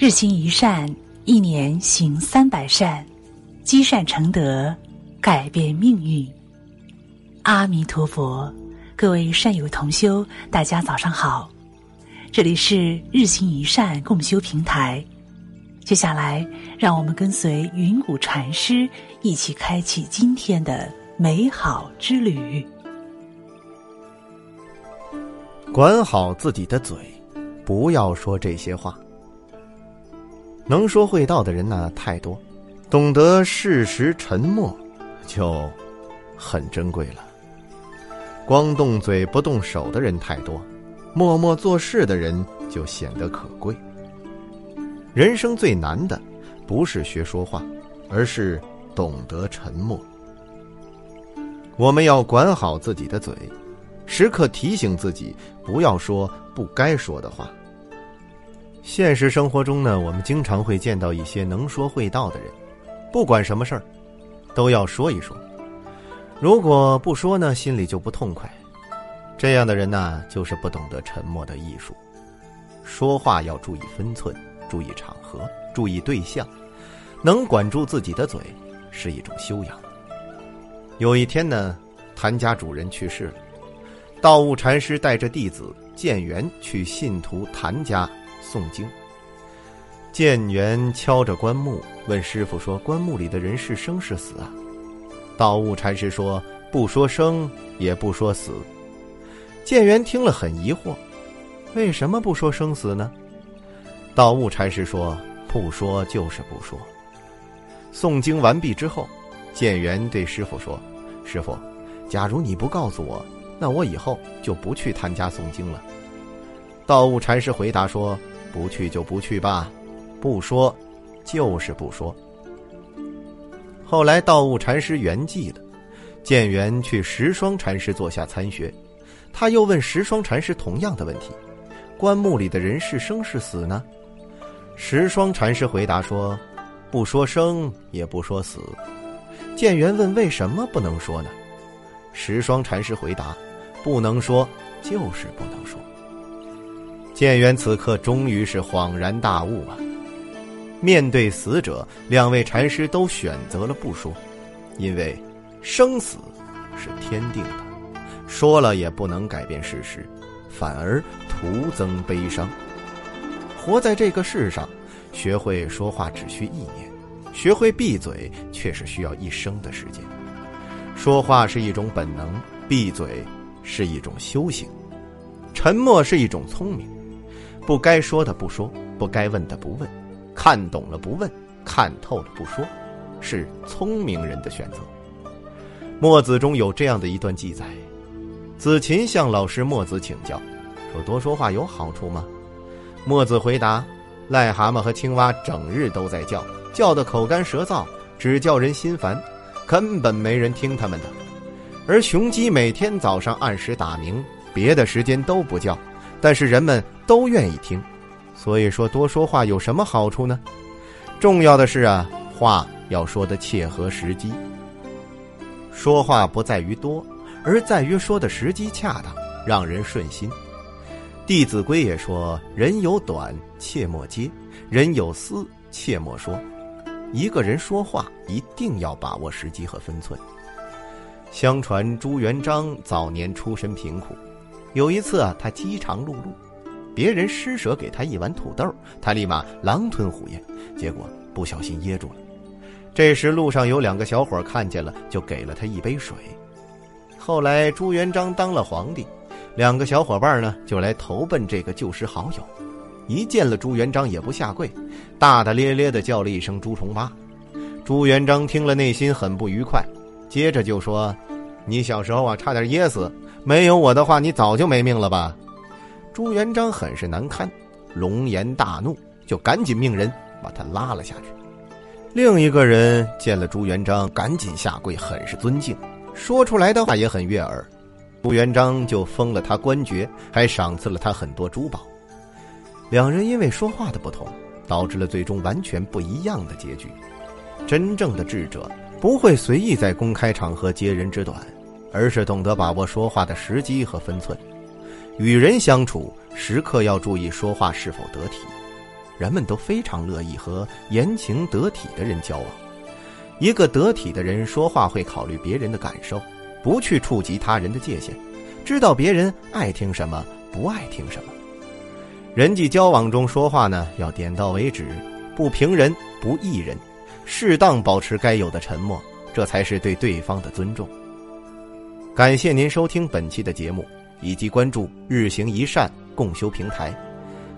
日行一善，一年行三百善，积善成德，改变命运。阿弥陀佛，各位善友同修，大家早上好，这里是日行一善共修平台。接下来，让我们跟随云谷禅师一起开启今天的美好之旅。管好自己的嘴，不要说这些话。能说会道的人呢太多，懂得适时沉默，就很珍贵了。光动嘴不动手的人太多，默默做事的人就显得可贵。人生最难的，不是学说话，而是懂得沉默。我们要管好自己的嘴，时刻提醒自己不要说不该说的话。现实生活中呢，我们经常会见到一些能说会道的人，不管什么事儿，都要说一说。如果不说呢，心里就不痛快。这样的人呢，就是不懂得沉默的艺术。说话要注意分寸，注意场合，注意对象，能管住自己的嘴，是一种修养。有一天呢，谭家主人去世了，道悟禅师带着弟子建元去信徒谭家。诵经，建元敲着棺木问师傅说：“棺木里的人是生是死啊？”道悟禅师说：“不说生，也不说死。”建元听了很疑惑：“为什么不说生死呢？”道悟禅师说：“不说就是不说。”诵经完毕之后，建元对师傅说：“师傅，假如你不告诉我，那我以后就不去他家诵经了。”道悟禅师回答说。不去就不去吧，不说，就是不说。后来道悟禅师圆寂了，建元去十双禅师座下参学，他又问十双禅师同样的问题：棺木里的人是生是死呢？十双禅师回答说：不说生，也不说死。建元问为什么不能说呢？十双禅师回答：不能说，就是不能说。建元此刻终于是恍然大悟啊！面对死者，两位禅师都选择了不说，因为生死是天定的，说了也不能改变事实，反而徒增悲伤。活在这个世上，学会说话只需一年，学会闭嘴却是需要一生的时间。说话是一种本能，闭嘴是一种修行，沉默是一种聪明。不该说的不说，不该问的不问，看懂了不问，看透了不说，是聪明人的选择。墨子中有这样的一段记载：子禽向老师墨子请教，说多说话有好处吗？墨子回答：癞蛤蟆和青蛙整日都在叫，叫得口干舌燥，只叫人心烦，根本没人听他们的；而雄鸡每天早上按时打鸣，别的时间都不叫。但是人们都愿意听，所以说多说话有什么好处呢？重要的是啊，话要说的切合时机。说话不在于多，而在于说的时机恰当，让人顺心。《弟子规》也说：“人有短，切莫接；人有私，切莫说。”一个人说话一定要把握时机和分寸。相传朱元璋早年出身贫苦。有一次啊，他饥肠辘辘，别人施舍给他一碗土豆，他立马狼吞虎咽，结果不小心噎住了。这时路上有两个小伙看见了，就给了他一杯水。后来朱元璋当了皇帝，两个小伙伴呢就来投奔这个旧时好友，一见了朱元璋也不下跪，大大咧咧的叫了一声“朱重八”。朱元璋听了内心很不愉快，接着就说：“你小时候啊差点噎死。”没有我的话，你早就没命了吧？朱元璋很是难堪，龙颜大怒，就赶紧命人把他拉了下去。另一个人见了朱元璋，赶紧下跪，很是尊敬，说出来的话也很悦耳。朱元璋就封了他官爵，还赏赐了他很多珠宝。两人因为说话的不同，导致了最终完全不一样的结局。真正的智者不会随意在公开场合揭人之短。而是懂得把握说话的时机和分寸，与人相处时刻要注意说话是否得体。人们都非常乐意和言情得体的人交往。一个得体的人说话会考虑别人的感受，不去触及他人的界限，知道别人爱听什么，不爱听什么。人际交往中说话呢，要点到为止，不评人，不议人，适当保持该有的沉默，这才是对对方的尊重。感谢您收听本期的节目，以及关注日行一善共修平台。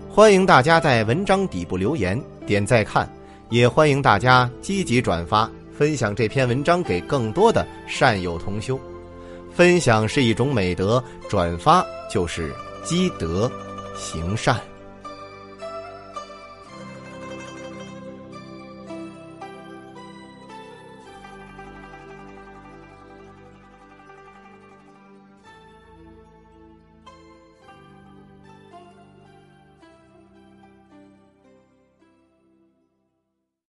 欢迎大家在文章底部留言点赞看，也欢迎大家积极转发分享这篇文章给更多的善友同修。分享是一种美德，转发就是积德行善。